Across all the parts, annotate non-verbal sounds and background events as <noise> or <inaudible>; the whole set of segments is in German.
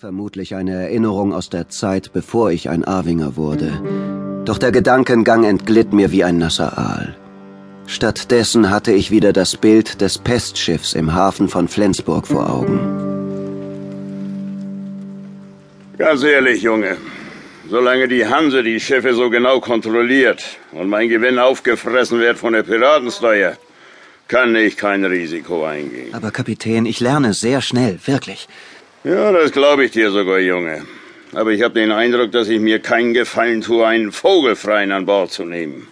Vermutlich eine Erinnerung aus der Zeit, bevor ich ein Arwinger wurde. Doch der Gedankengang entglitt mir wie ein nasser Aal. Stattdessen hatte ich wieder das Bild des Pestschiffs im Hafen von Flensburg vor Augen. Ganz ehrlich, Junge. Solange die Hanse die Schiffe so genau kontrolliert und mein Gewinn aufgefressen wird von der Piratensteuer, kann ich kein Risiko eingehen. Aber Kapitän, ich lerne sehr schnell, wirklich. Ja, das glaube ich dir sogar, Junge. Aber ich habe den Eindruck, dass ich mir keinen Gefallen tue, einen Vogelfreien an Bord zu nehmen.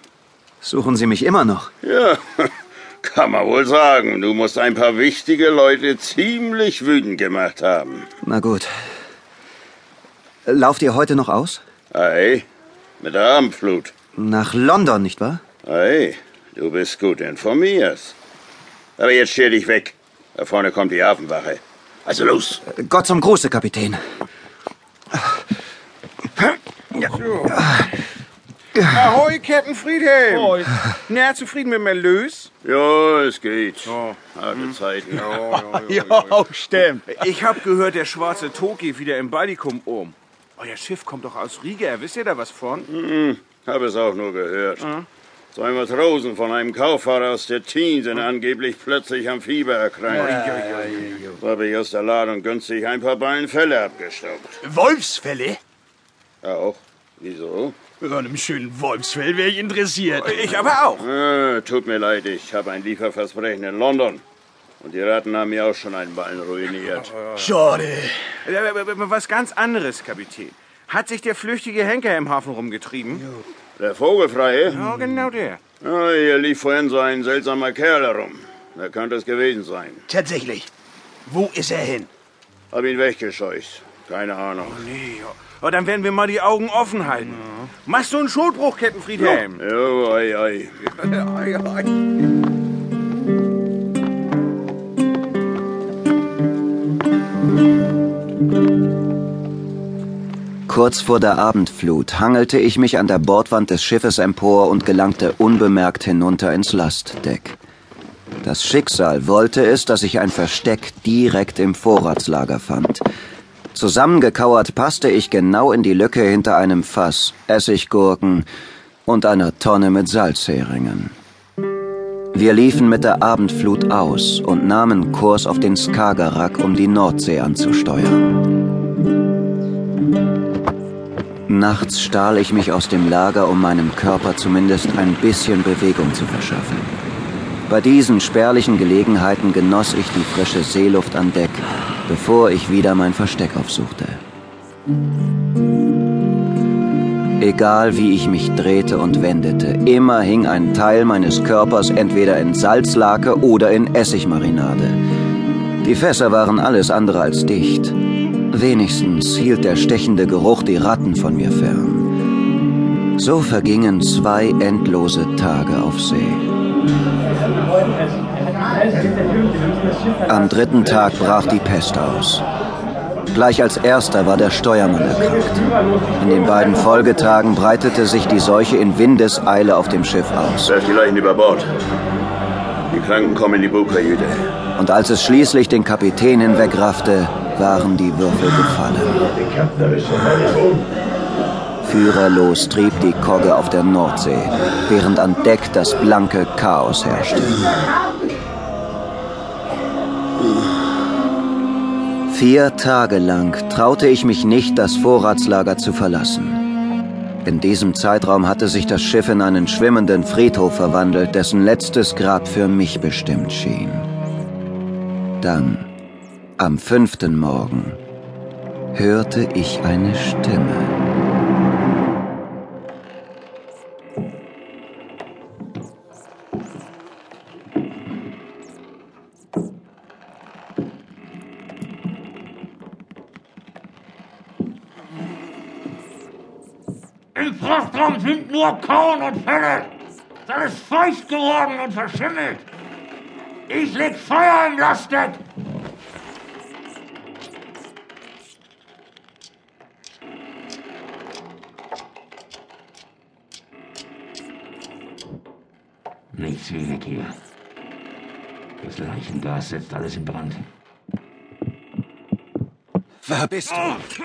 Suchen Sie mich immer noch? Ja, <laughs> kann man wohl sagen. Du musst ein paar wichtige Leute ziemlich wütend gemacht haben. Na gut. Lauft ihr heute noch aus? Ei, mit der Abendflut. Nach London, nicht wahr? Ei, du bist gut informiert. Aber jetzt stell dich weg. Da vorne kommt die Hafenwache. Also los. Gott zum Gruße, Kapitän. Ahoi, Captain Friedhelm. Ahoi. Na, zufrieden mit dem Erlös? Ja, es geht. Oh. Harte Zeiten. <laughs> Ja, ja, ja, stimmt. Ich hab gehört, der schwarze Tod geht wieder im Baltikum um. Euer Schiff kommt doch aus Riga. Wisst ihr da was von? Mhm, hab es auch nur gehört. Mhm. Zwei Matrosen von einem Kauffahrer aus Stettin sind angeblich plötzlich am Fieber erkrankt. Ja, ja, ja, so habe ich aus der Ladung günstig ein paar Ballen Felle abgestaubt. Wolfsfälle? Auch. Wieso? An einem schönen Wolfsfell wäre ich interessiert. Ich aber auch. Äh, tut mir leid, ich habe ein Lieferversprechen in London. Und die Ratten haben mir auch schon einen Ballen ruiniert. Schade. Was ganz anderes, Kapitän. Hat sich der flüchtige Henker im Hafen rumgetrieben? Der Vogelfreie? Ja, genau der. Ja, hier lief vorhin so ein seltsamer Kerl herum. Wer könnte es gewesen sein? Tatsächlich. Wo ist er hin? Hab ihn weggescheucht. Keine Ahnung. Oh, nee, ja. Aber dann werden wir mal die Augen offen halten. Ja. Machst du einen Schuldbruch, Kettenfriedhelm? Ja, jo, ei, ei. ei, ei. Kurz vor der Abendflut hangelte ich mich an der Bordwand des Schiffes empor und gelangte unbemerkt hinunter ins Lastdeck. Das Schicksal wollte es, dass ich ein Versteck direkt im Vorratslager fand. Zusammengekauert passte ich genau in die Lücke hinter einem Fass, Essiggurken und einer Tonne mit Salzheringen. Wir liefen mit der Abendflut aus und nahmen Kurs auf den Skagerrak, um die Nordsee anzusteuern. Nachts stahl ich mich aus dem Lager, um meinem Körper zumindest ein bisschen Bewegung zu verschaffen. Bei diesen spärlichen Gelegenheiten genoss ich die frische Seeluft an Deck, bevor ich wieder mein Versteck aufsuchte. Egal wie ich mich drehte und wendete, immer hing ein Teil meines Körpers entweder in Salzlake oder in Essigmarinade. Die Fässer waren alles andere als dicht. Wenigstens hielt der stechende Geruch die Ratten von mir fern. So vergingen zwei endlose Tage auf See. Am dritten Tag brach die Pest aus. Gleich als erster war der Steuermann erkrankt. In den beiden Folgetagen breitete sich die Seuche in Windeseile auf dem Schiff aus. Werft die Leichen über Bord. Die Kranken kommen in die Bugkajüte. Und als es schließlich den Kapitän hinwegraffte, waren die Würfel gefallen. Führerlos trieb die Kogge auf der Nordsee, während an Deck das blanke Chaos herrschte. Vier Tage lang traute ich mich nicht, das Vorratslager zu verlassen. In diesem Zeitraum hatte sich das Schiff in einen schwimmenden Friedhof verwandelt, dessen letztes Grab für mich bestimmt schien. Dann am fünften Morgen hörte ich eine Stimme. Im Frachtraum sind nur Korn und Felle. Das ist feucht geworden und verschimmelt. Ich leg Feuer im Lastdeck. Nichts wie weg hier. Das Leichengas setzt alles in Brand. Da bist du.